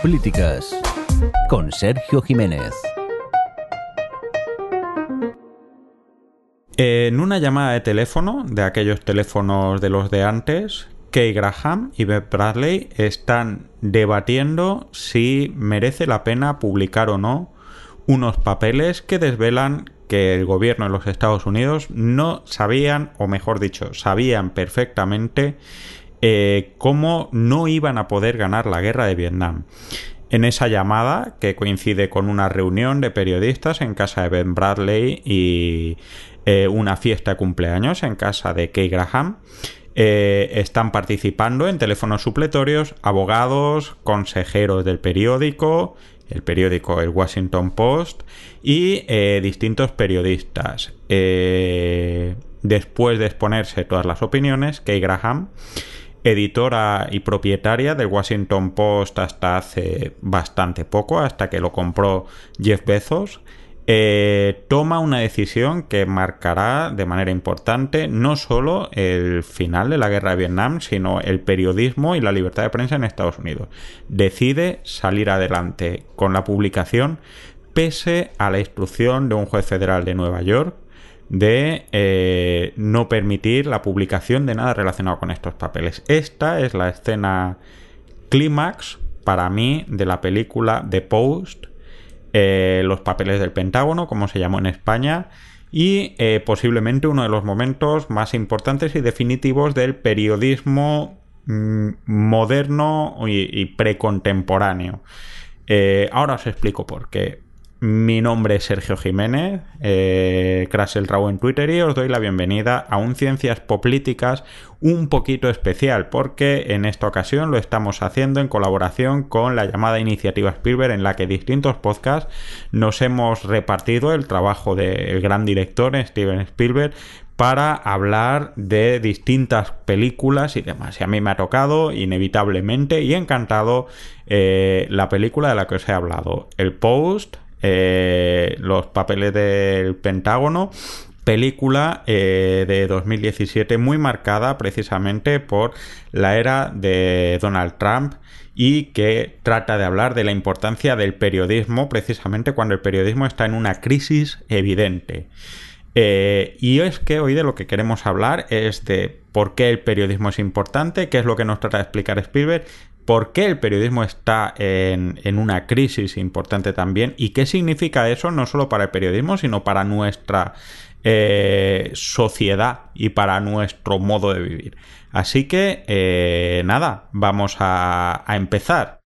Políticas con Sergio Jiménez. En una llamada de teléfono, de aquellos teléfonos de los de antes, Kay Graham y Beth Bradley están debatiendo si merece la pena publicar o no unos papeles que desvelan que el gobierno de los Estados Unidos no sabían, o mejor dicho, sabían perfectamente eh, cómo no iban a poder ganar la guerra de Vietnam. En esa llamada, que coincide con una reunión de periodistas en casa de Ben Bradley y eh, una fiesta de cumpleaños en casa de Kay Graham, eh, están participando en teléfonos supletorios abogados, consejeros del periódico, el periódico El Washington Post y distintos periodistas. después de exponerse todas las opiniones, Kay Graham editora y propietaria del Washington Post hasta hace bastante poco, hasta que lo compró Jeff Bezos, eh, toma una decisión que marcará de manera importante no solo el final de la guerra de Vietnam, sino el periodismo y la libertad de prensa en Estados Unidos. Decide salir adelante con la publicación pese a la instrucción de un juez federal de Nueva York de eh, no permitir la publicación de nada relacionado con estos papeles. Esta es la escena clímax para mí de la película The Post, eh, los papeles del Pentágono, como se llamó en España, y eh, posiblemente uno de los momentos más importantes y definitivos del periodismo mm, moderno y, precontemporáneo. ahora os explico por qué. Mi nombre es Sergio Jiménez, eh, Crash el Rabo en Twitter y os doy la bienvenida a un Ciencias Políticas un poquito especial porque en esta ocasión lo estamos haciendo en colaboración con la llamada Iniciativa Spielberg en la que distintos podcasts nos hemos repartido el trabajo del gran director Steven Spielberg para hablar de distintas películas y demás. Y a mí me ha tocado inevitablemente y encantado eh, la película de la que os he hablado, El Post, eh, los papeles del Pentágono película eh, de 2017 muy marcada precisamente por la era de Donald Trump y que trata de hablar de la importancia del periodismo precisamente cuando el periodismo está en una crisis evidente. Eh, y es que hoy de lo que queremos hablar es de por qué el periodismo es importante, qué es lo que nos trata de explicar Spielberg por qué el periodismo está en, una crisis importante también y qué significa eso no solo para el periodismo, sino para nuestra eh, sociedad y para nuestro modo de vivir. Así que, eh, nada, vamos a empezar.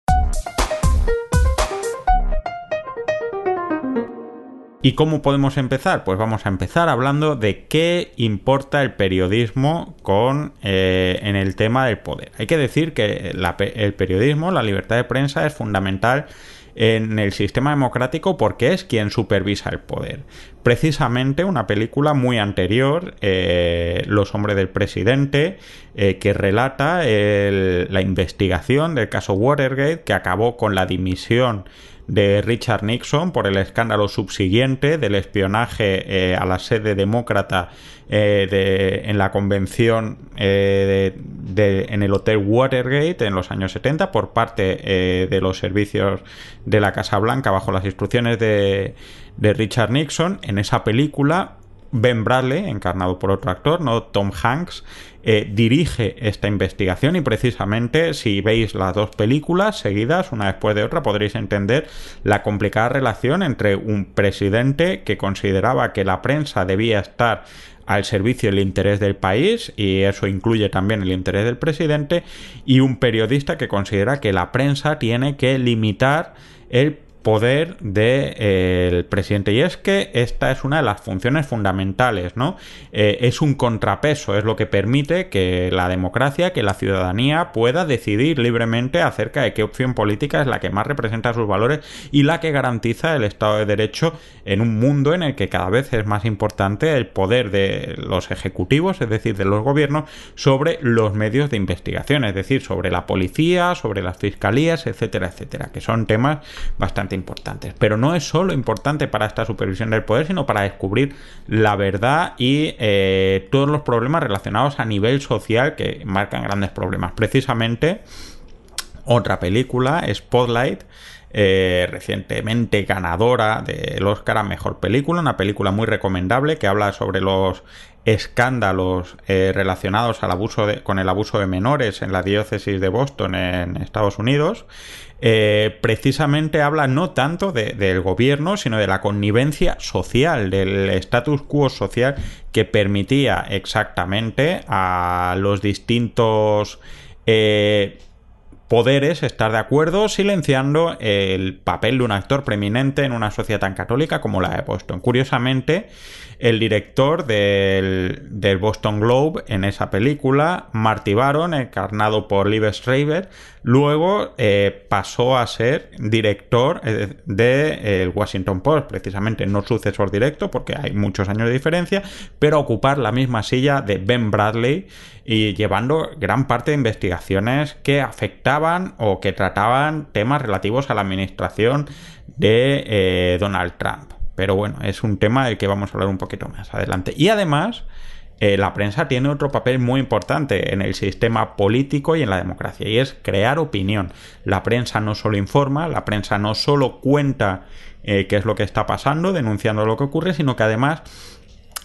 ¿Y cómo podemos empezar? Pues vamos a empezar hablando de qué importa el periodismo con, eh, en el tema del poder. Hay que decir que el periodismo, la libertad de prensa es fundamental en el sistema democrático porque es quien supervisa el poder. Precisamente una película muy anterior, eh, Los hombres del presidente, eh, que relata la investigación del caso Watergate que acabó con la dimisión de Richard Nixon por el escándalo subsiguiente del espionaje eh, a la sede demócrata eh, en la convención eh, en el Hotel Watergate en los años 70 por parte de los servicios de la Casa Blanca bajo las instrucciones de, de Richard Nixon. En esa película Ben Bradley, encarnado por otro actor, no Tom Hanks, eh, dirige esta investigación y precisamente si veis las dos películas seguidas, una después de otra, podréis entender la complicada relación entre un presidente que consideraba que la prensa debía estar al servicio del interés del país, y eso incluye también el interés del presidente, y un periodista que considera que la prensa tiene que limitar el poder del de, presidente. Y es que esta es una de las funciones fundamentales, ¿no? Eh, es un contrapeso, es lo que permite que la democracia, que la ciudadanía pueda decidir libremente acerca de qué opción política es la que más representa sus valores y la que garantiza el Estado de Derecho en un mundo en el que cada vez es más importante el poder de los ejecutivos, es decir, de los gobiernos, sobre los medios de investigación, es decir, sobre la policía, sobre las fiscalías, etcétera, etcétera, que son temas bastante importantes. Pero no es solo importante para esta supervisión del poder, sino para descubrir la verdad y eh, todos los problemas relacionados a nivel social que marcan grandes problemas. Precisamente otra película, Spotlight, eh, recientemente ganadora del Oscar a Mejor Película, una película muy recomendable que habla sobre los escándalos eh, relacionados al abuso con el abuso de menores en la diócesis de Boston en Estados Unidos. Eh, precisamente habla no tanto del gobierno, sino de la connivencia social, del status quo social que permitía exactamente a los distintos poderes estar de acuerdo silenciando el papel de un actor preeminente en una sociedad tan católica como la de Boston. Curiosamente, el director del, Boston Globe en esa película, Marty Baron, encarnado por Liv Schreiber, luego eh, pasó a ser director del eh, de, Washington Post, precisamente no sucesor directo, porque hay muchos años de diferencia, pero ocupar la misma silla de Ben Bradley y llevando gran parte de investigaciones que afectaban o que trataban temas relativos a la administración de eh, Donald Trump. Pero bueno, es un tema del que vamos a hablar un poquito más adelante. Y además, eh, la prensa tiene otro papel muy importante en el sistema político y en la democracia, y es crear opinión. La prensa no solo informa, la prensa no solo cuenta eh, qué es lo que está pasando, denunciando lo que ocurre, sino que además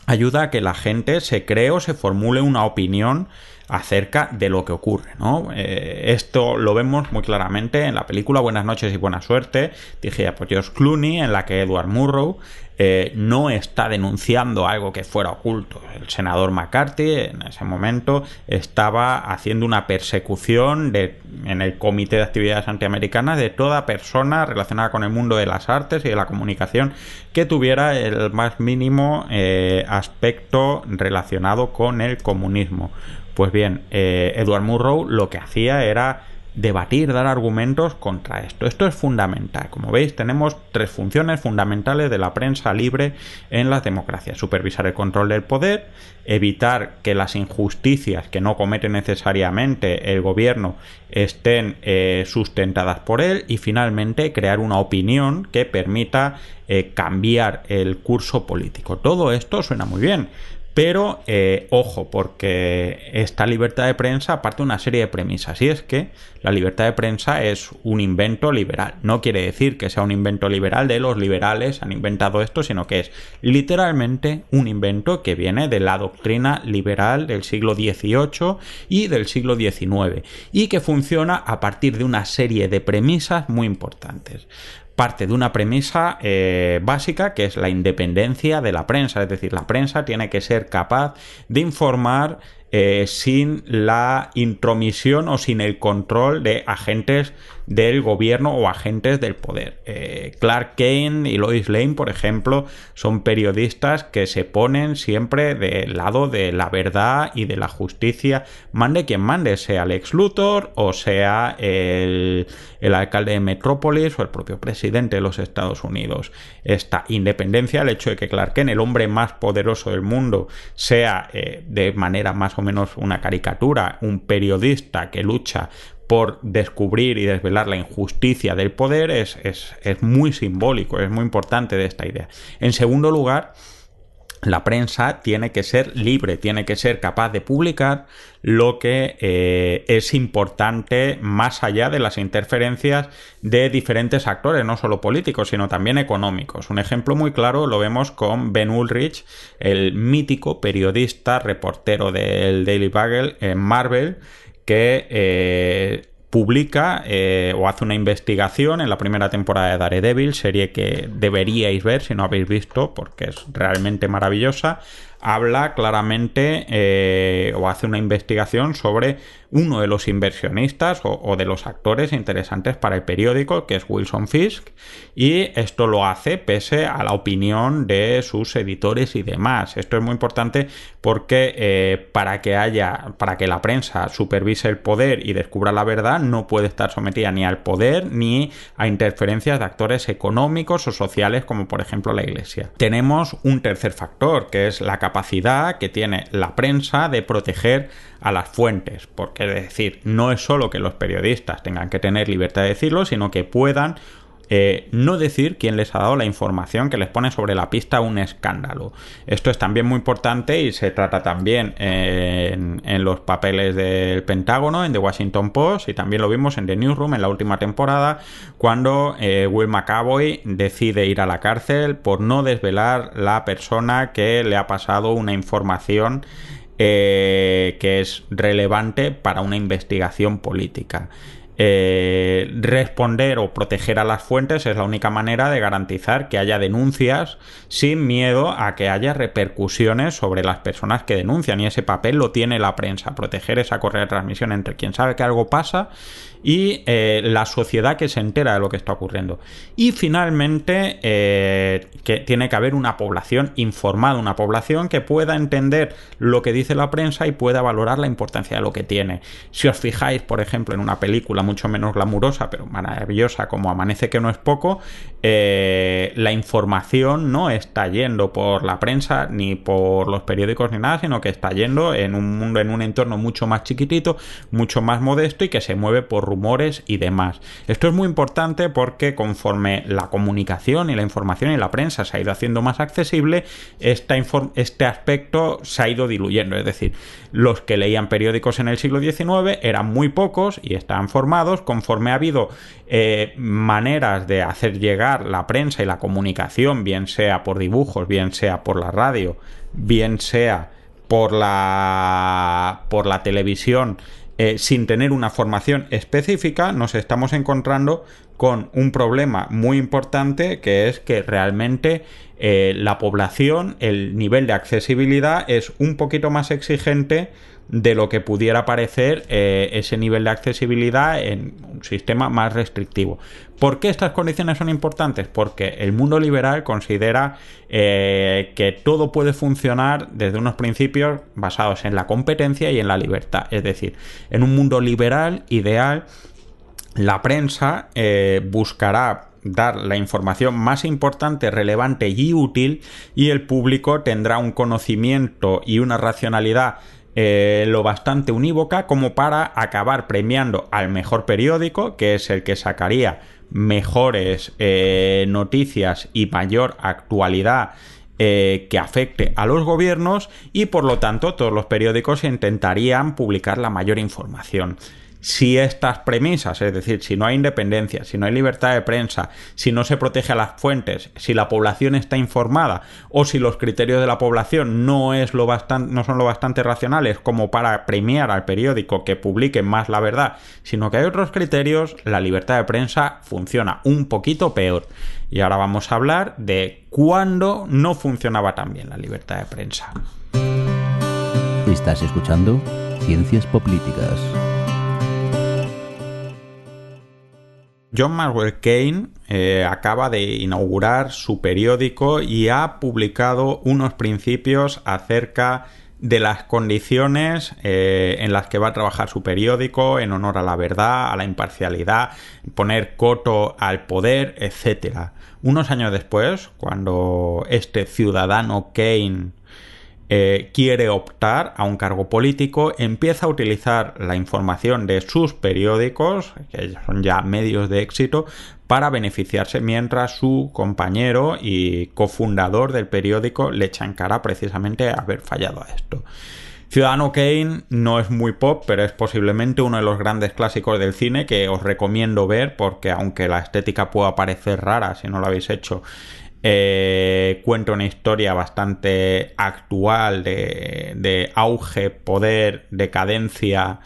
ayuda a que la gente se cree o se formule una opinión acerca de lo que ocurre, ¿no? Eh, esto lo vemos muy claramente en la película Buenas noches y buena suerte, dije por George Clooney, en la que Edward Murrow eh, no está denunciando algo que fuera oculto. El senador McCarthy en ese momento estaba haciendo una persecución en el Comité de Actividades Antiamericanas de toda persona relacionada con el mundo de las artes y de la comunicación que tuviera el más mínimo eh, aspecto relacionado con el comunismo. Pues bien, eh, Edward Murrow lo que hacía era debatir, dar argumentos contra esto. Esto es fundamental. Como veis, tenemos tres funciones fundamentales de la prensa libre en las democracias. Supervisar el control del poder, evitar que las injusticias que no comete necesariamente el gobierno estén eh, sustentadas por él y finalmente crear una opinión que permita eh, cambiar el curso político. Todo esto suena muy bien. Pero eh, ojo, porque esta libertad de prensa parte de una serie de premisas. Y es que la libertad de prensa es un invento liberal. No quiere decir que sea un invento liberal de los liberales han inventado esto, sino que es literalmente un invento que viene de la doctrina liberal del siglo XVIII y del siglo XIX. Y que funciona a partir de una serie de premisas muy importantes parte de una premisa eh, básica que es la independencia de la prensa, es decir, la prensa tiene que ser capaz de informar eh, sin la intromisión o sin el control de agentes del gobierno o agentes del poder. Eh, Clark Kane y Lois Lane, por ejemplo, son periodistas que se ponen siempre del lado de la verdad y de la justicia, mande quien mande, sea Lex Luthor o sea el, alcalde de Metrópolis o el propio presidente de los Estados Unidos. Esta independencia, el hecho de que Clark Kane, el hombre más poderoso del mundo, sea eh, de manera más o menos una caricatura, un periodista que lucha por descubrir y desvelar la injusticia del poder es, muy simbólico, es muy importante de esta idea. En segundo lugar, la prensa tiene que ser libre, tiene que ser capaz de publicar lo que eh, es importante más allá de las interferencias de diferentes actores, no solo políticos, sino también económicos. Un ejemplo muy claro lo vemos con Ben Ulrich, el mítico periodista, reportero del Daily Bugle en Marvel, que eh, publica eh, o hace una investigación en la primera temporada de Daredevil, serie que deberíais ver si no habéis visto porque es realmente maravillosa, habla claramente eh, o hace una investigación sobre uno de los inversionistas o, de los actores interesantes para el periódico, que es Wilson Fisk, y esto lo hace pese a la opinión de sus editores y demás. Esto es muy importante porque eh, para que haya, para que la prensa supervise el poder y descubra la verdad, no puede estar sometida ni al poder ni a interferencias de actores económicos o sociales, como por ejemplo la Iglesia. Tenemos un tercer factor, que es la capacidad que tiene la prensa de proteger a las fuentes, porque es decir, no es solo que los periodistas tengan que tener libertad de decirlo, sino que puedan eh, no decir quién les ha dado la información que les pone sobre la pista un escándalo. Esto es también muy importante y se trata también en, los papeles del Pentágono, en The Washington Post y también lo vimos en The Newsroom en la última temporada cuando eh, Will McAvoy decide ir a la cárcel por no desvelar la persona que le ha pasado una información eh, que es relevante para una investigación política. Eh, responder o proteger a las fuentes es la única manera de garantizar que haya denuncias sin miedo a que haya repercusiones sobre las personas que denuncian. Y ese papel lo tiene la prensa, proteger esa correa de transmisión entre quien sabe que algo pasa y eh, la sociedad que se entera de lo que está ocurriendo. Y finalmente, eh, que tiene que haber una población informada, una población que pueda entender lo que dice la prensa y pueda valorar la importancia de lo que tiene. Si os fijáis, por ejemplo, en una película mucho menos glamurosa, pero maravillosa como Amanece que no es poco, eh, la información no está yendo por la prensa ni por los periódicos ni nada, sino que está yendo en un mundo, en un entorno mucho más chiquitito, mucho más modesto y que se mueve por y demás. Esto es muy importante porque conforme la comunicación y la información y la prensa se ha ido haciendo más accesible, este aspecto se ha ido diluyendo. Es decir, los que leían periódicos en el siglo XIX eran muy pocos y estaban formados conforme ha habido eh, maneras de hacer llegar la prensa y la comunicación, bien sea por dibujos, bien sea por la radio, bien sea por la por la televisión eh, sin tener una formación específica, nos estamos encontrando con un problema muy importante que es que realmente eh, la población, el nivel de accesibilidad es un poquito más exigente de lo que pudiera parecer eh, ese nivel de accesibilidad en un sistema más restrictivo. ¿Por qué estas condiciones son importantes? Porque el mundo liberal considera eh, que todo puede funcionar desde unos principios basados en la competencia y en la libertad. Es decir, en un mundo liberal ideal, la prensa eh, buscará dar la información más importante, relevante y útil y el público tendrá un conocimiento y una racionalidad eh, lo bastante unívoca como para acabar premiando al mejor periódico, que es el que sacaría mejores eh, noticias y mayor actualidad eh, que afecte a los gobiernos y por lo tanto todos los periódicos intentarían publicar la mayor información si estas premisas, es decir, si no hay independencia, si no hay libertad de prensa, si no se protege a las fuentes, si la población está informada o si los criterios de la población no, son lo bastante racionales como para premiar al periódico que publique más la verdad, sino que hay otros criterios, la libertad de prensa funciona un poquito peor. Y ahora vamos a hablar de cuándo no funcionaba tan bien la libertad de prensa. Estás escuchando Ciencias Políticas. John Maxwell Kane eh, acaba de inaugurar su periódico y ha publicado unos principios acerca de las condiciones eh, en las que va a trabajar su periódico en honor a la verdad, a la imparcialidad, poner coto al poder, etc. Unos años después, cuando este ciudadano Kane eh, quiere optar a un cargo político, empieza a utilizar la información de sus periódicos, que son ya medios de éxito, para beneficiarse mientras su compañero y cofundador del periódico le echa en cara precisamente haber fallado a esto. Ciudadano Kane no es muy pop, pero es posiblemente uno de los grandes clásicos del cine que os recomiendo ver porque aunque la estética pueda parecer rara si no lo habéis hecho, eh, cuenta una historia bastante actual de, auge, poder, decadencia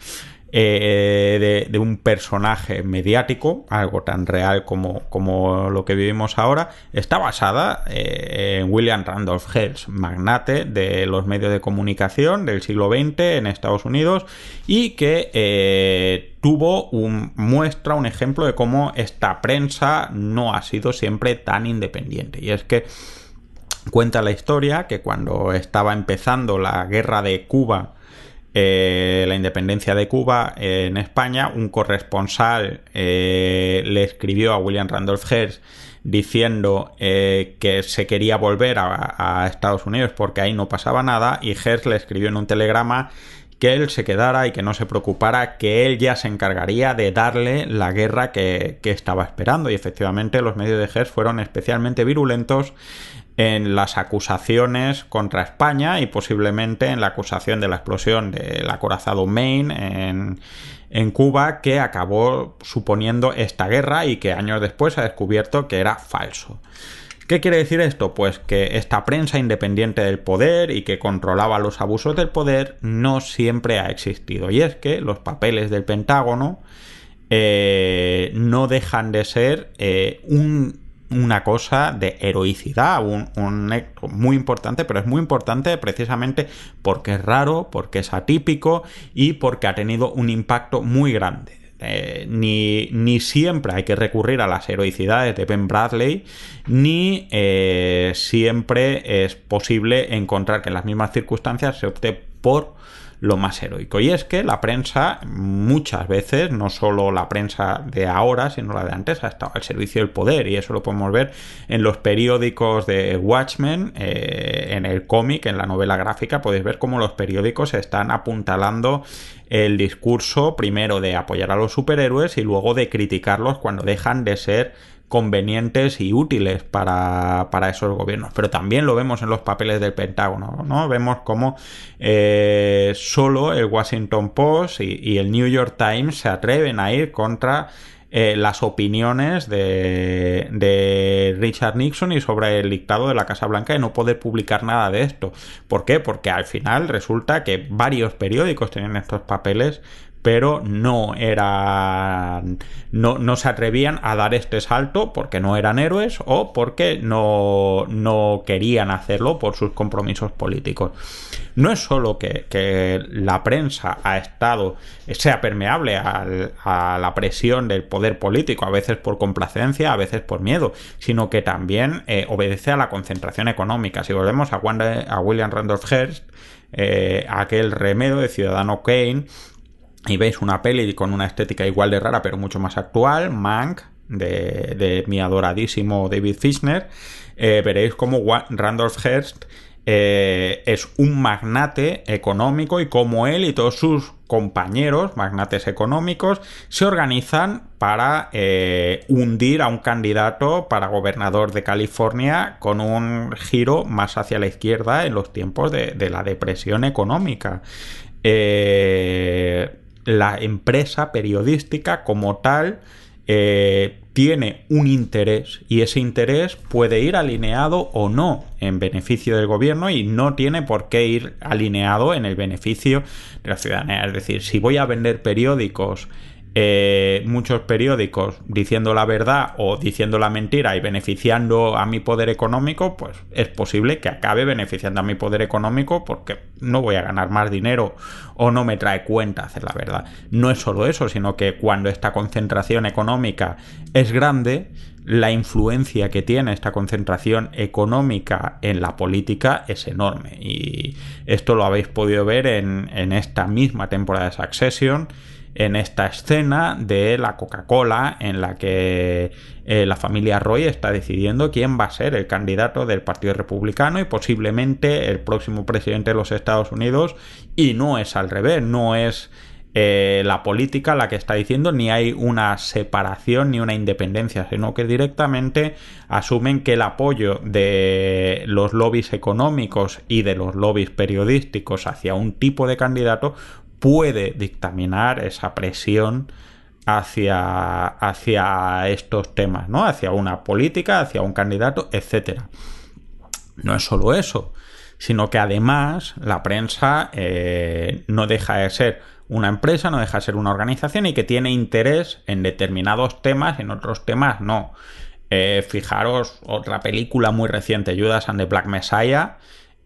eh, de, un personaje mediático, algo tan real como, como lo que vivimos ahora, está basada eh, en William Randolph Hearst, magnate de los medios de comunicación del siglo XX en Estados Unidos y que tuvo un muestra, un ejemplo de cómo esta prensa no ha sido siempre tan independiente. Y es que cuenta la historia que cuando estaba empezando la guerra de Cuba, eh, la independencia de Cuba en España, un corresponsal eh, le escribió a William Randolph Hearst diciendo eh, que se quería volver a, a, Estados Unidos porque ahí no pasaba nada y Hearst le escribió en un telegrama que él se quedara y que no se preocupara, que él ya se encargaría de darle la guerra que, estaba esperando. Y efectivamente los medios de Hearst fueron especialmente virulentos en las acusaciones contra España y posiblemente en la acusación de la explosión del acorazado Maine en, Cuba que acabó suponiendo esta guerra y que años después ha descubierto que era falso. ¿Qué quiere decir esto? Pues que esta prensa independiente del poder y que controlaba los abusos del poder no siempre ha existido. Y es que los papeles del Pentágono eh, no dejan de ser eh, una cosa de heroicidad, un, un, muy importante, pero es muy importante precisamente porque es raro, porque es atípico y porque ha tenido un impacto muy grande. Eh, ni, ni, siempre hay que recurrir a las heroicidades de Ben Bradley, ni eh, siempre es posible encontrar que en las mismas circunstancias se opte por lo más heroico. Y es que la prensa muchas veces, no solo la prensa de ahora, sino la de antes, ha estado al servicio del poder. Y eso lo podemos ver en los periódicos de Watchmen, eh, en el cómic, en la novela gráfica, podéis ver cómo los periódicos están apuntalando el discurso primero de apoyar a los superhéroes y luego de criticarlos cuando dejan de ser convenientes y útiles para, esos gobiernos. Pero también lo vemos en los papeles del Pentágono, ¿no? Vemos cómo eh, solo el Washington Post y, el New York Times se atreven a ir contra eh, las opiniones de, de, Richard Nixon y sobre el dictado de la Casa Blanca y no poder publicar nada de esto. ¿Por qué? Porque al final resulta que varios periódicos tienen estos papeles pero no eran no, no, se atrevían a dar este salto porque no eran héroes o porque no, no querían hacerlo por sus compromisos políticos. No es solo que, la prensa ha estado, sea permeable a la presión del poder político, a veces por complacencia, a veces por miedo, sino que también eh, obedece a la concentración económica. Si volvemos a, a William Randolph Hearst, eh, aquel remedio de Ciudadano Kane, y veis una peli con una estética igual de rara pero mucho más actual, Mank, de, mi adoradísimo David Fischner, eh, veréis como Randolph Hearst eh, es un magnate económico y como él y todos sus compañeros, magnates económicos, se organizan para eh, hundir a un candidato para gobernador de California con un giro más hacia la izquierda en los tiempos de, de la depresión económica. Eh, la empresa periodística como tal eh, tiene un interés y ese interés puede ir alineado o no en beneficio del gobierno y no tiene por qué ir alineado en el beneficio de la ciudadanía. Es decir, si voy a vender periódicos eh, muchos periódicos diciendo la verdad o diciendo la mentira y beneficiando a mi poder económico, pues es posible que acabe beneficiando a mi poder económico porque no voy a ganar más dinero o no me trae cuenta hacer la verdad. No es solo eso, sino que cuando esta concentración económica es grande, la influencia que tiene esta concentración económica en la política es enorme. Y esto lo habéis podido ver en, en esta misma temporada de Succession en esta escena de la Coca-Cola en la que eh, la familia Roy está decidiendo quién va a ser el candidato del Partido Republicano y posiblemente el próximo presidente de los Estados Unidos. Y no es al revés, no es eh, la política la que está diciendo ni hay una separación ni una independencia, sino que directamente asumen que el apoyo de los lobbies económicos y de los lobbies periodísticos hacia un tipo de candidato puede dictaminar esa presión hacia, hacia estos temas, ¿no? Hacia una política, hacia un candidato, etc. No es solo eso, sino que además la prensa eh, no deja de ser una empresa, no deja de ser una organización y que tiene interés en determinados temas, en otros temas no. Eh, fijaros, otra película muy reciente, Judas and the Black Messiah,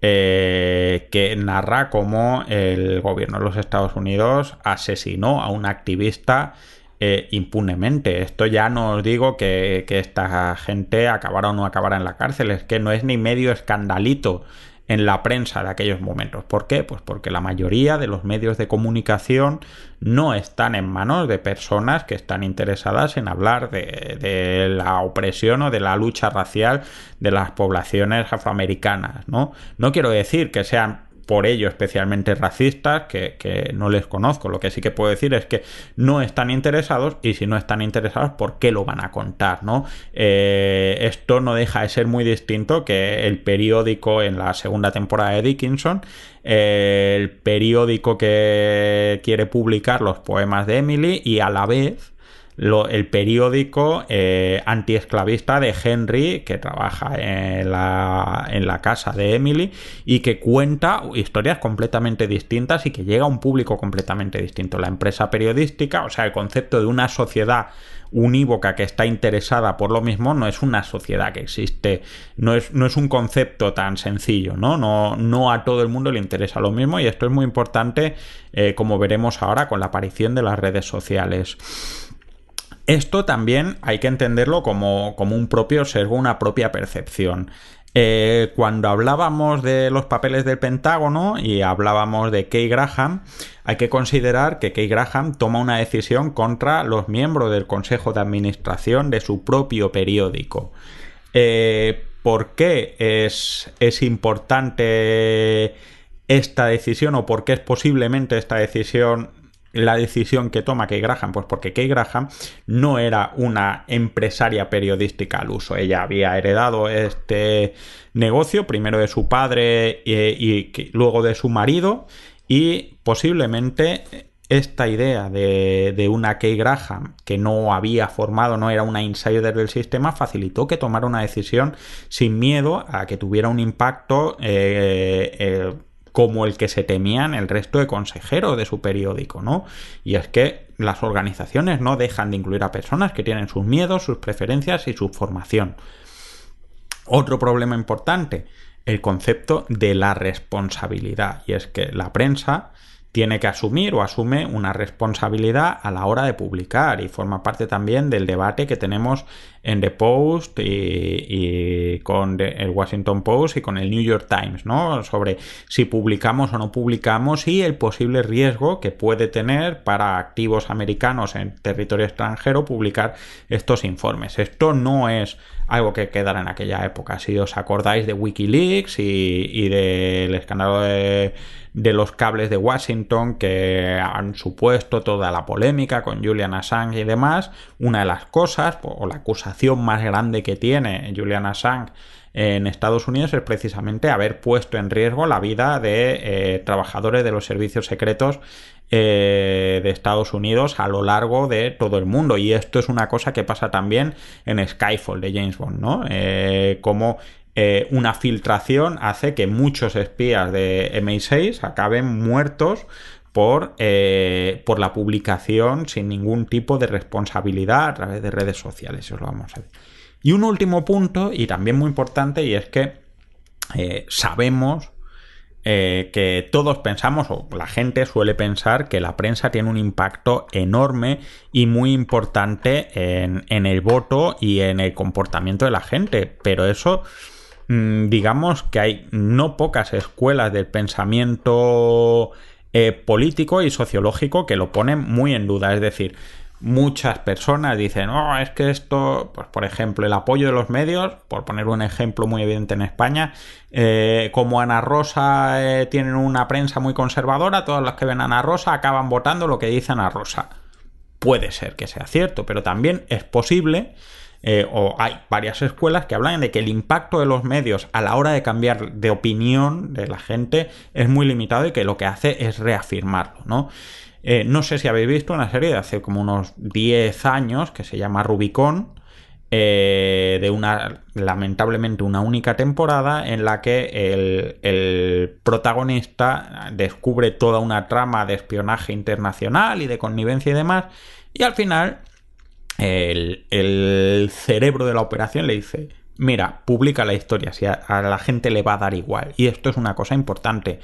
eh, que narra cómo el gobierno de los Estados Unidos asesinó a un activista eh, impunemente. Esto ya no os digo que, que, esta gente acabara o no acabara en la cárcel, es que no es ni medio escandalito en la prensa de aquellos momentos. ¿Por qué? Pues porque la mayoría de los medios de comunicación no están en manos de personas que están interesadas en hablar de, la opresión o de la lucha racial de las poblaciones afroamericanas, ¿no? No quiero decir que sean por ello especialmente racistas, que, no les conozco. Lo que sí que puedo decir es que no están interesados y si no están interesados, ¿por qué lo van a contar? ¿no? Eh, esto no deja de ser muy distinto que el periódico en la segunda temporada de Dickinson, el periódico que quiere publicar los poemas de Emily y a la vez el periódico eh, antiesclavista de Henry, que trabaja en la, en la casa de Emily y que cuenta historias completamente distintas y que llega a un público completamente distinto. La empresa periodística, o sea, el concepto de una sociedad unívoca que está interesada por lo mismo no es una sociedad que existe, no es, no es un concepto tan sencillo, ¿no? ¿no? No a todo el mundo le interesa lo mismo y esto es muy importante, eh, como veremos ahora con la aparición de las redes sociales. Esto también hay que entenderlo como, un propio sesgo, una propia percepción. Eh, cuando hablábamos de los papeles del Pentágono y hablábamos de Kay Graham, hay que considerar que Kay Graham toma una decisión contra los miembros del Consejo de Administración de su propio periódico. Eh, ¿Por qué es, es importante esta decisión o por qué es posiblemente esta decisión la decisión que toma Kay Graham? Pues porque Kay Graham no era una empresaria periodística al uso. Ella había heredado este negocio, primero de su padre y, luego de su marido, y posiblemente esta idea de, de, una Kay Graham que no había formado, no era una insider del sistema, facilitó que tomara una decisión sin miedo a que tuviera un impacto eh, eh, como el que se temían el resto de consejeros de su periódico, ¿no? Y es que las organizaciones no dejan de incluir a personas que tienen sus miedos, sus preferencias y su formación. Otro problema importante, el concepto de la responsabilidad. Y es que la prensa tiene que asumir o asume una responsabilidad a la hora de publicar y forma parte también del debate que tenemos en The Post y, con el Washington Post y con el New York Times, ¿no? Sobre si publicamos o no publicamos y el posible riesgo que puede tener para activos americanos en territorio extranjero publicar estos informes. Esto no es algo que quedara en aquella época. Si os acordáis de Wikileaks y, y del escándalo de de los cables de Washington que han supuesto toda la polémica con Julian Assange y demás, una de las cosas o la acusación más grande que tiene Julian Assange en Estados Unidos es precisamente haber puesto en riesgo la vida de eh, trabajadores de los servicios secretos eh, de Estados Unidos a lo largo de todo el mundo. Y esto es una cosa que pasa también en Skyfall de James Bond, ¿no? Eh, como una filtración hace que muchos espías de MI6 acaben muertos por, eh, por la publicación sin ningún tipo de responsabilidad a través de redes sociales. Eso lo vamos a ver. Y un último punto, y también muy importante, y es que eh, sabemos que todos pensamos, o la gente suele pensar, que la prensa tiene un impacto enorme y muy importante en, en el voto y en el comportamiento de la gente. Pero eso Mm, digamos que hay no pocas escuelas del pensamiento eh, político y sociológico que lo ponen muy en duda. Es decir, muchas personas dicen, oh, es que esto, pues por ejemplo, el apoyo de los medios, por poner un ejemplo muy evidente en España, eh, como Ana Rosa eh, tienen una prensa muy conservadora, todos los que ven a Ana Rosa acaban votando lo que dice Ana Rosa. Puede ser que sea cierto, pero también es posible eh, o hay varias escuelas que hablan de que el impacto de los medios a la hora de cambiar de opinión de la gente es muy limitado y que lo que hace es reafirmarlo, ¿no? Eh, no sé si habéis visto una serie de hace como unos 10 años que se llama Rubicon, eh, de una, lamentablemente, una única temporada en la que el, el, protagonista descubre toda una trama de espionaje internacional y de connivencia y demás, y al final el, cerebro de la operación le dice, mira, publica la historia, si a, la gente le va a dar igual. Y esto es una cosa importante.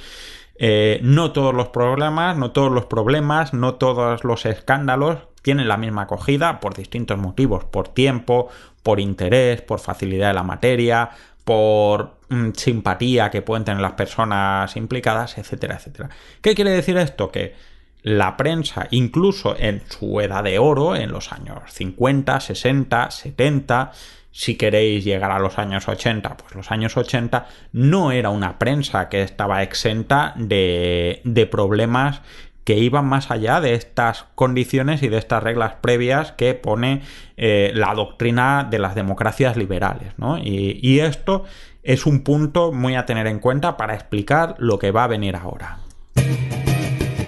Eh, no todos los problemas, no todos los problemas, no todos los escándalos tienen la misma acogida por distintos motivos, por tiempo, por interés, por facilidad de la materia, por mm, simpatía que pueden tener las personas implicadas, etcétera, etcétera. ¿Qué quiere decir esto? Que la prensa, incluso en su edad de oro, en los años 50, 60, 70, si queréis llegar a los años 80, pues los años 80 no era una prensa que estaba exenta de, de problemas que iban más allá de estas condiciones y de estas reglas previas que pone eh, la doctrina de las democracias liberales. ¿no? Y, y esto es un punto muy a tener en cuenta para explicar lo que va a venir ahora.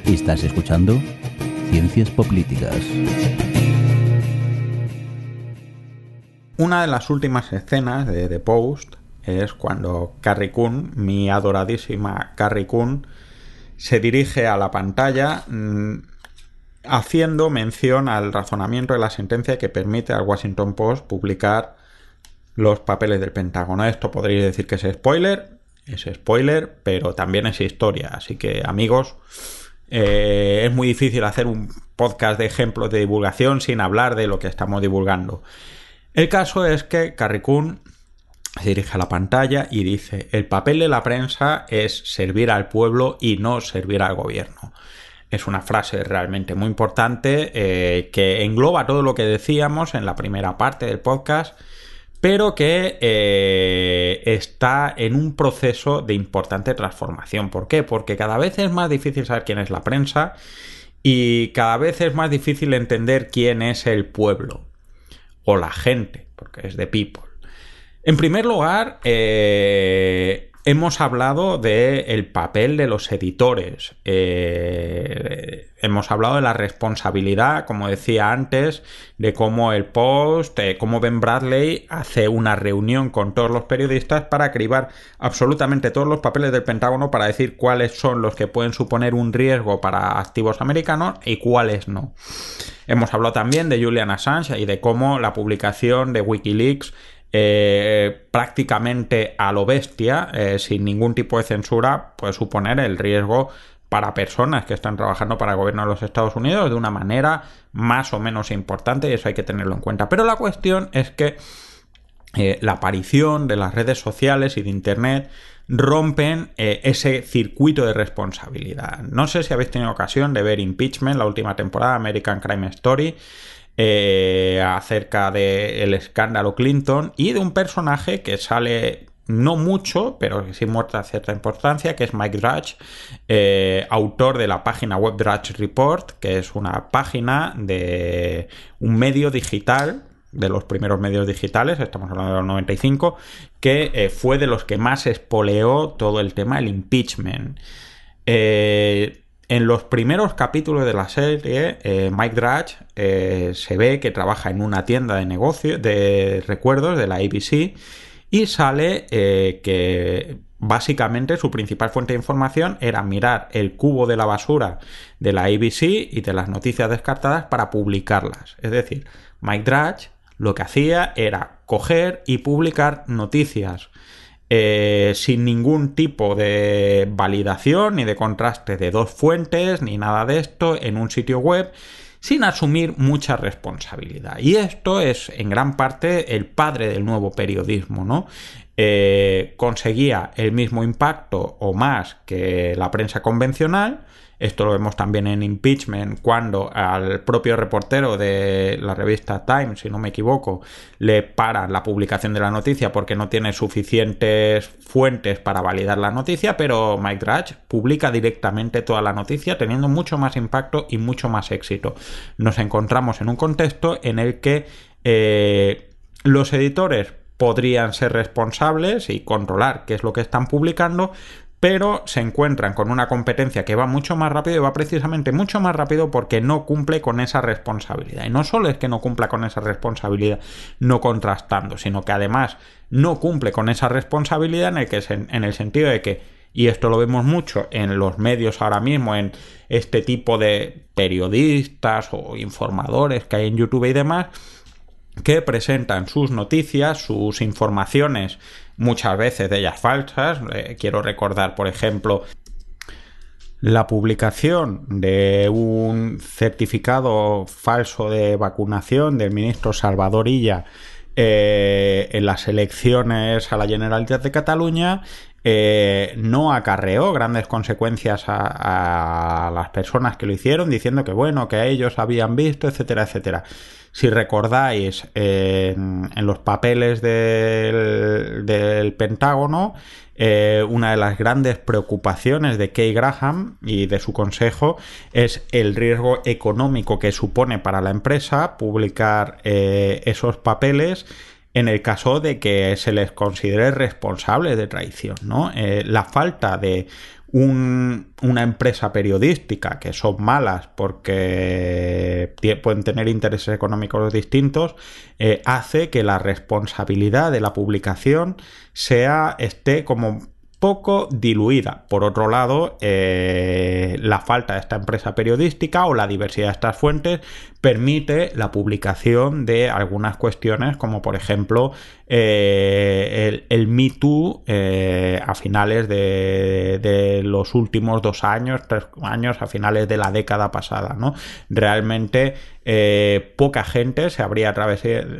Estás escuchando Ciencias Políticas. Una de las últimas escenas de The Post es cuando Carrie Coon, mi adoradísima Carrie Coon, se dirige a la pantalla mmm, haciendo mención al razonamiento de la sentencia que permite al Washington Post publicar los papeles del Pentágono. Esto podríais decir que es spoiler, es spoiler, pero también es historia. Así que amigos, eh, es muy difícil hacer un podcast de ejemplos de divulgación sin hablar de lo que estamos divulgando. El caso es que Carrie Coon se dirige a la pantalla y dice, el papel de la prensa es servir al pueblo y no servir al gobierno. Es una frase realmente muy importante eh, que engloba todo lo que decíamos en la primera parte del podcast, pero que eh, está en un proceso de importante transformación. ¿Por qué? Porque cada vez es más difícil saber quién es la prensa y cada vez es más difícil entender quién es el pueblo o la gente, porque es de people. En primer lugar, eh, hemos hablado del papel de los editores. Eh, hemos hablado de la responsabilidad, como decía antes, de cómo el Post, eh, cómo Ben Bradley hace una reunión con todos los periodistas para cribar absolutamente todos los papeles del Pentágono para decir cuáles son los que pueden suponer un riesgo para activos americanos y cuáles no. Hemos hablado también de Julian Assange y de cómo la publicación de Wikileaks eh, prácticamente a lo bestia, eh, sin ningún tipo de censura, puede suponer el riesgo para personas que están trabajando para el gobierno de los Estados Unidos de una manera más o menos importante y eso hay que tenerlo en cuenta. Pero la cuestión es que eh, la aparición de las redes sociales y de Internet rompen eh, ese circuito de responsabilidad. No sé si habéis tenido ocasión de ver Impeachment, la última temporada, American Crime Story. Eh, acerca del escándalo Clinton y de un personaje que sale no mucho, pero que sí muestra cierta importancia, que es Mike Drudge, eh, autor de la página web Drudge Report, que es una página de un medio digital de los primeros medios digitales, estamos hablando de los 95, que eh, fue de los que más espoleó todo el tema del impeachment. Eh, en los primeros capítulos de la serie, eh, Mike Drudge eh, se ve que trabaja en una tienda de negocio de recuerdos de la ABC y sale eh, que básicamente su principal fuente de información era mirar el cubo de la basura de la ABC y de las noticias descartadas para publicarlas. Es decir, Mike Drudge lo que hacía era coger y publicar noticias eh, sin ningún tipo de validación ni de contraste de dos fuentes ni nada de esto en un sitio web sin asumir mucha responsabilidad. Y esto es en gran parte el padre del nuevo periodismo, ¿no? Eh, conseguía el mismo impacto o más que la prensa convencional, esto lo vemos también en Impeachment, cuando al propio reportero de la revista Times, si no me equivoco, le paran la publicación de la noticia porque no tiene suficientes fuentes para validar la noticia, pero Mike Drudge publica directamente toda la noticia teniendo mucho más impacto y mucho más éxito. Nos encontramos en un contexto en el que eh, los editores podrían ser responsables y controlar qué es lo que están publicando, pero se encuentran con una competencia que va mucho más rápido y va precisamente mucho más rápido porque no cumple con esa responsabilidad. Y no solo es que no cumpla con esa responsabilidad no contrastando, sino que además no cumple con esa responsabilidad en el, que, en el sentido de que, y esto lo vemos mucho en los medios ahora mismo, en este tipo de periodistas o informadores que hay en YouTube y demás, que presentan sus noticias, sus informaciones, muchas veces de ellas falsas. Eh, quiero recordar, por ejemplo, la publicación de un certificado falso de vacunación del ministro Salvador Illa eh, en las elecciones a la Generalitat de Cataluña eh, no acarreó grandes consecuencias a, las personas que lo hicieron, diciendo que bueno, que ellos habían visto, etcétera, etcétera. Si recordáis, en, los papeles del, Pentágono, eh, una de las grandes preocupaciones de Kay Graham y de su consejo es el riesgo económico que supone para la empresa publicar eh, esos papeles en el caso de que se les considere responsables de traición, ¿no? Eh, la falta de una empresa periodística que son malas porque pueden tener intereses económicos distintos eh, hace que la responsabilidad de la publicación sea esté como poco diluida. Por otro lado, eh, la falta de esta empresa periodística o la diversidad de estas fuentes permite la publicación de algunas cuestiones como por ejemplo eh, el, Me Too eh, a finales de, los últimos dos años, tres años, a finales de la década pasada. ¿no? Realmente eh, poca gente se habría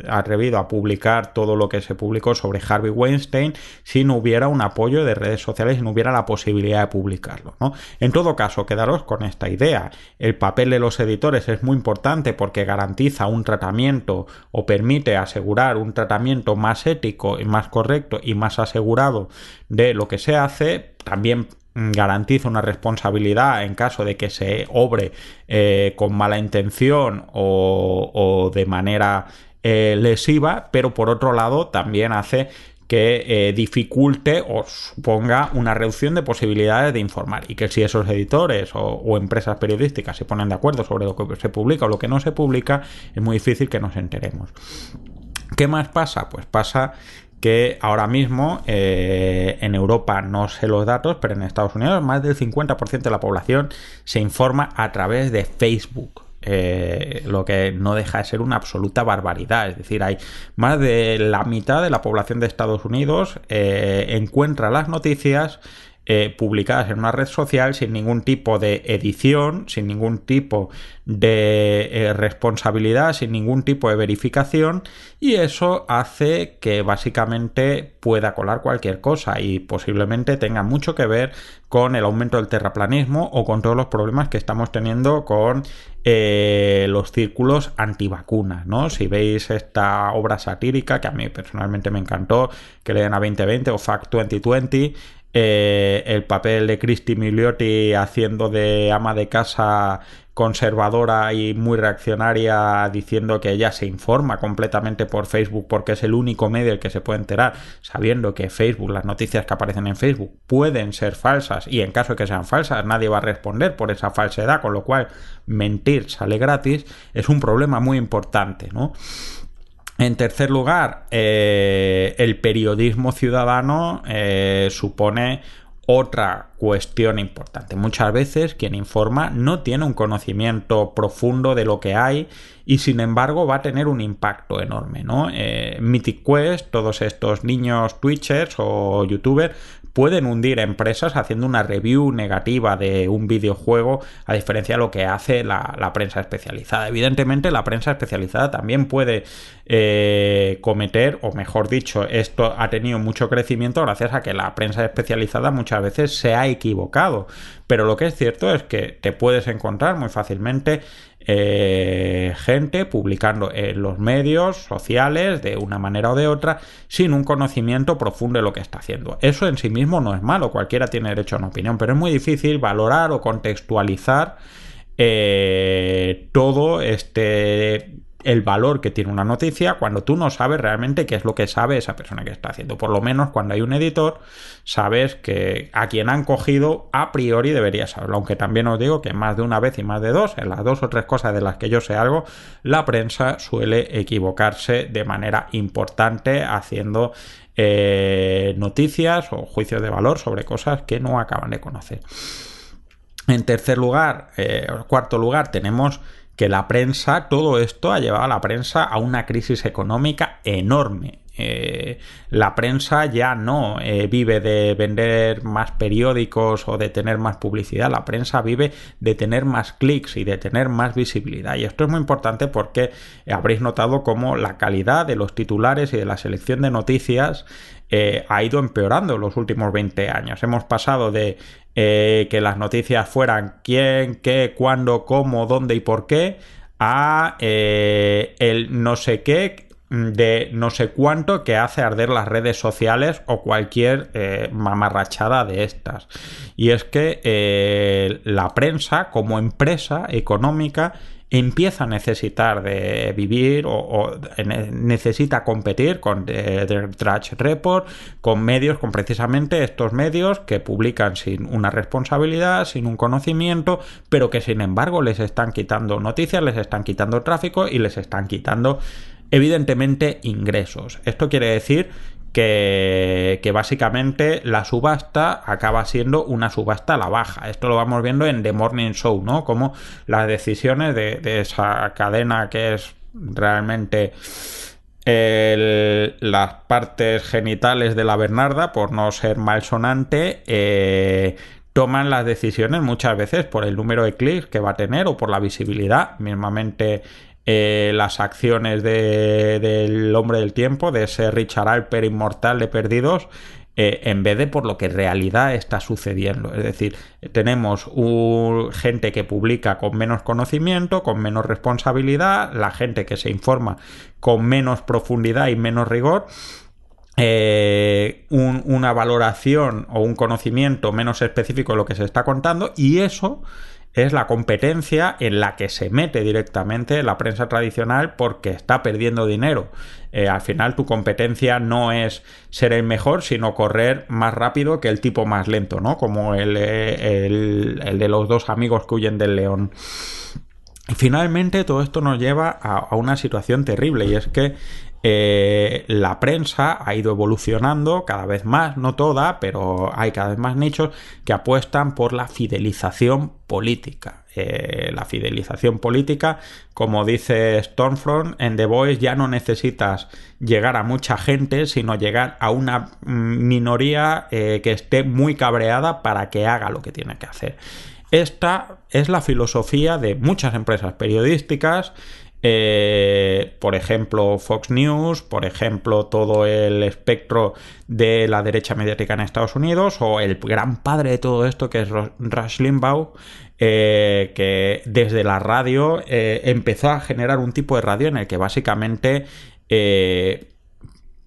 atrevido a publicar todo lo que se publicó sobre Harvey Weinstein si no hubiera un apoyo de redes sociales y no hubiera la posibilidad de publicarlo. ¿no? En todo caso, quedaros con esta idea. El papel de los editores es muy importante porque garantiza un tratamiento o permite asegurar un tratamiento más ético y más correcto y más asegurado de lo que se hace, también garantiza una responsabilidad en caso de que se obre eh, con mala intención o, de manera eh, lesiva, pero por otro lado también hace que eh, dificulte o suponga una reducción de posibilidades de informar y que si esos editores o, empresas periodísticas se ponen de acuerdo sobre lo que se publica o lo que no se publica, es muy difícil que nos enteremos. ¿Qué más pasa? Pues pasa que ahora mismo eh, en Europa no sé los datos, pero en Estados Unidos más del 50% de la población se informa a través de Facebook. Eh, lo que no deja de ser una absoluta barbaridad. Es decir, hay más de la mitad de la población de Estados Unidos eh, encuentra las noticias eh, publicadas en una red social sin ningún tipo de edición, sin ningún tipo de eh, responsabilidad, sin ningún tipo de verificación y eso hace que básicamente pueda colar cualquier cosa y posiblemente tenga mucho que ver con el aumento del terraplanismo o con todos los problemas que estamos teniendo con eh, los círculos antivacunas, ¿no? Si veis esta obra satírica que a mí personalmente me encantó, que leen a 2020 o Fact 2020, eh, el papel de Christy Milioti haciendo de ama de casa conservadora y muy reaccionaria diciendo que ella se informa completamente por Facebook porque es el único medio el que se puede enterar, sabiendo que Facebook, las noticias que aparecen en Facebook pueden ser falsas y en caso de que sean falsas nadie va a responder por esa falsedad, con lo cual mentir sale gratis, es un problema muy importante, ¿no? En tercer lugar, eh, el periodismo ciudadano eh, supone otra cuestión importante. Muchas veces quien informa no tiene un conocimiento profundo de lo que hay y sin embargo va a tener un impacto enorme. ¿no? Eh, Mythic Quest, todos estos niños Twitchers o YouTubers pueden hundir empresas haciendo una review negativa de un videojuego a diferencia de lo que hace la, prensa especializada. Evidentemente la prensa especializada también puede eh, cometer, o mejor dicho, esto ha tenido mucho crecimiento gracias a que la prensa especializada muchas veces se ha equivocado. Pero lo que es cierto es que te puedes encontrar muy fácilmente eh, gente publicando en los medios sociales de una manera o de otra sin un conocimiento profundo de lo que está haciendo. Eso en sí mismo no es malo, cualquiera tiene derecho a una opinión, pero es muy difícil valorar o contextualizar eh, todo este el valor que tiene una noticia cuando tú no sabes realmente qué es lo que sabe esa persona que está haciendo. Por lo menos cuando hay un editor, sabes que a quien han cogido a priori debería saberlo. Aunque también os digo que más de una vez y más de dos, en las dos o tres cosas de las que yo sé algo, la prensa suele equivocarse de manera importante haciendo eh, noticias o juicios de valor sobre cosas que no acaban de conocer. En tercer lugar, eh, cuarto lugar, tenemos que la prensa, todo esto ha llevado a la prensa a una crisis económica enorme. Eh, la prensa ya no eh, vive de vender más periódicos o de tener más publicidad, la prensa vive de tener más clics y de tener más visibilidad. Y esto es muy importante porque habréis notado cómo la calidad de los titulares y de la selección de noticias eh, ha ido empeorando los últimos 20 años. Hemos pasado de que las noticias fueran quién, qué, cuándo, cómo, dónde y por qué a el no sé qué de no sé cuánto que hace arder las redes sociales o cualquier eh, mamarrachada de estas. Y es que eh, la prensa como empresa económica empieza a necesitar de vivir o, necesita competir con The, Trash Report, con medios, con precisamente estos medios que publican sin una responsabilidad, sin un conocimiento, pero que sin embargo les están quitando noticias, les están quitando tráfico y les están quitando evidentemente ingresos. Esto quiere decir que, básicamente la subasta acaba siendo una subasta a la baja. Esto lo vamos viendo en The Morning Show, ¿no? Como las decisiones de, esa cadena que es realmente las partes genitales de la Bernarda, por no ser malsonante, eh, toman las decisiones muchas veces por el número de clics que va a tener o por la visibilidad. Mismamente eh, las acciones del hombre del tiempo, de ese Richard Alper inmortal de perdidos, eh, en vez de por lo que en realidad está sucediendo. Es decir, tenemos gente que publica con menos conocimiento, con menos responsabilidad, la gente que se informa con menos profundidad y menos rigor. Eh, una valoración o un conocimiento menos específico de lo que se está contando y eso es la competencia en la que se mete directamente la prensa tradicional porque está perdiendo dinero. Eh, al final tu competencia no es ser el mejor, sino correr más rápido que el tipo más lento, ¿no? Como el, el, de los dos amigos que huyen del león. Y finalmente todo esto nos lleva a, una situación terrible y es que eh, la prensa ha ido evolucionando cada vez más, no toda, pero hay cada vez más nichos que apuestan por la fidelización política. Eh, la fidelización política, como dice Stormfront, en The Voice ya no necesitas llegar a mucha gente, sino llegar a una minoría eh, que esté muy cabreada para que haga lo que tiene que hacer. Esta es la filosofía de muchas empresas periodísticas eh, por ejemplo, Fox News, por ejemplo, todo el espectro de la derecha mediática en Estados Unidos, o el gran padre de todo esto que es Rush Limbaugh, eh, que desde la radio eh, empezó a generar un tipo de radio en el que básicamente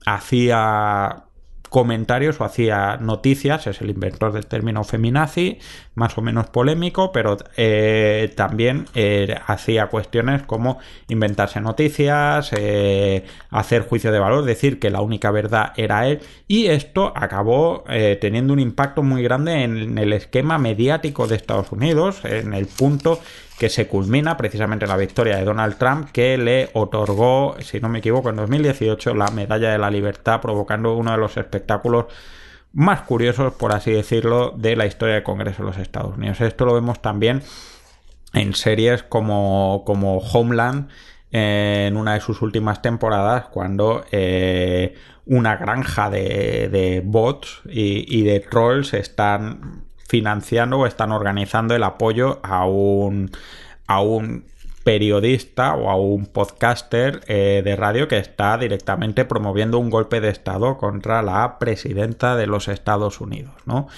hacía comentarios o hacía noticias, es el inventor del término feminazi, más o menos polémico, pero eh, también eh, hacía cuestiones como inventarse noticias, eh, hacer juicio de valor, decir que la única verdad era él, y esto acabó teniendo un impacto muy grande en el esquema mediático de Estados Unidos, en el punto que se culmina precisamente en la victoria de Donald Trump, que le otorgó, si no me equivoco, en 2018 la Medalla de la Libertad, provocando uno de los espectáculos más curiosos, por así decirlo, de la historia del Congreso de los Estados Unidos. Esto lo vemos también en series como, como Homeland, en una de sus últimas temporadas, cuando eh, una granja de, bots y, y, de trolls están financiando o están organizando el apoyo a un, a un periodista o a un podcaster eh, de radio que está directamente promoviendo un golpe de Estado contra la presidenta de los Estados Unidos. ¿no?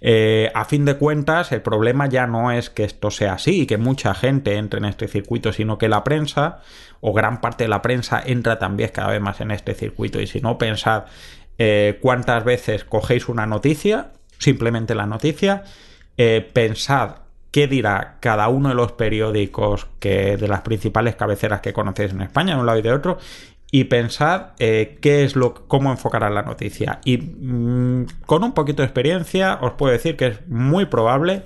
Eh, a fin de cuentas, el problema ya no es que esto sea así y que mucha gente entre en este circuito, sino que la prensa o gran parte de la prensa entra también cada vez más en este circuito. Y si no, pensad eh, cuántas veces cogéis una noticia simplemente la noticia. Eh, pensad qué dirá cada uno de los periódicos que, de las principales cabeceras que conocéis en España, de un lado y de otro, y pensad eh, qué es lo, cómo enfocará la noticia. Y mm, con un poquito de experiencia os puedo decir que es muy probable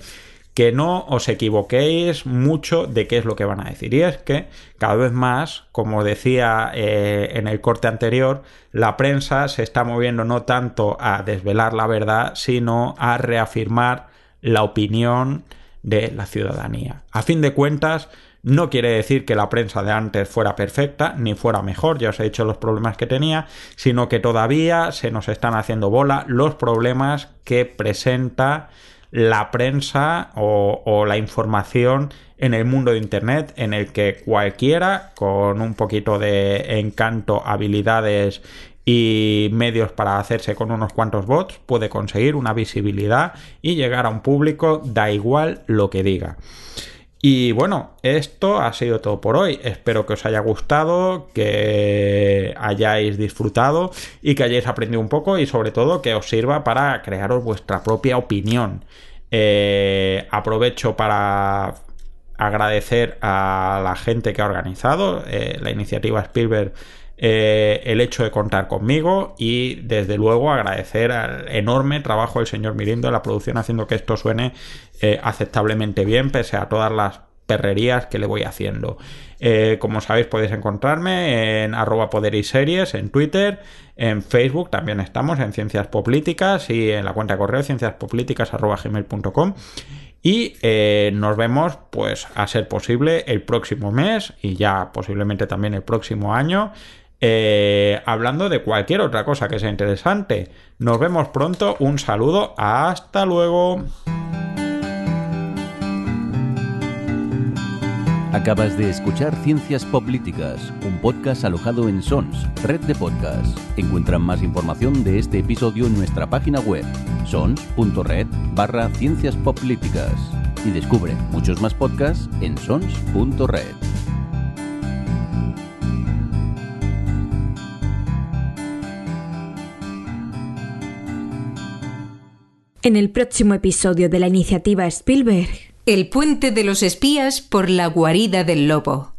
que no os equivoquéis mucho de qué es lo que van a decir. Y es que cada vez más, como decía eh, en el corte anterior, la prensa se está moviendo no tanto a desvelar la verdad, sino a reafirmar la opinión de la ciudadanía. A fin de cuentas, No quiere decir que la prensa de antes fuera perfecta, ni fuera mejor, ya os he dicho los problemas que tenía, sino que todavía se nos están haciendo bola los problemas que presenta la prensa o, la información en el mundo de Internet en el que cualquiera con un poquito de encanto, habilidades y medios para hacerse con unos cuantos bots puede conseguir una visibilidad y llegar a un público da igual lo que diga. Y bueno, esto ha sido todo por hoy. Espero que os haya gustado, que hayáis disfrutado y que hayáis aprendido un poco y sobre todo que os sirva para crearos vuestra propia opinión. Eh, aprovecho para agradecer a la gente que ha organizado eh, la iniciativa Spielberg eh, el hecho de contar conmigo y desde luego agradecer al enorme trabajo del señor Mirindo de la producción haciendo que esto suene eh, aceptablemente bien pese a todas las perrerías que le voy haciendo. Eh, como sabéis podéis encontrarme en arroba poder y series en Twitter, en Facebook también estamos en Ciencias Políticas y en la cuenta de correo cienciaspolíticas arroba gmail.com y nos vemos pues a ser posible el próximo mes y ya posiblemente también el próximo año eh, hablando de cualquier otra cosa que sea interesante. Nos vemos pronto, un saludo, hasta luego. Acabas de escuchar Ciencias Políticas, un podcast alojado en Sons, red de podcasts. Encuentran más información de este episodio en nuestra página web, sons.red barra Ciencias Políticas. Y descubre muchos más podcasts en sons.red. En el próximo episodio de la iniciativa Spielberg. El puente de los espías por la guarida del lobo.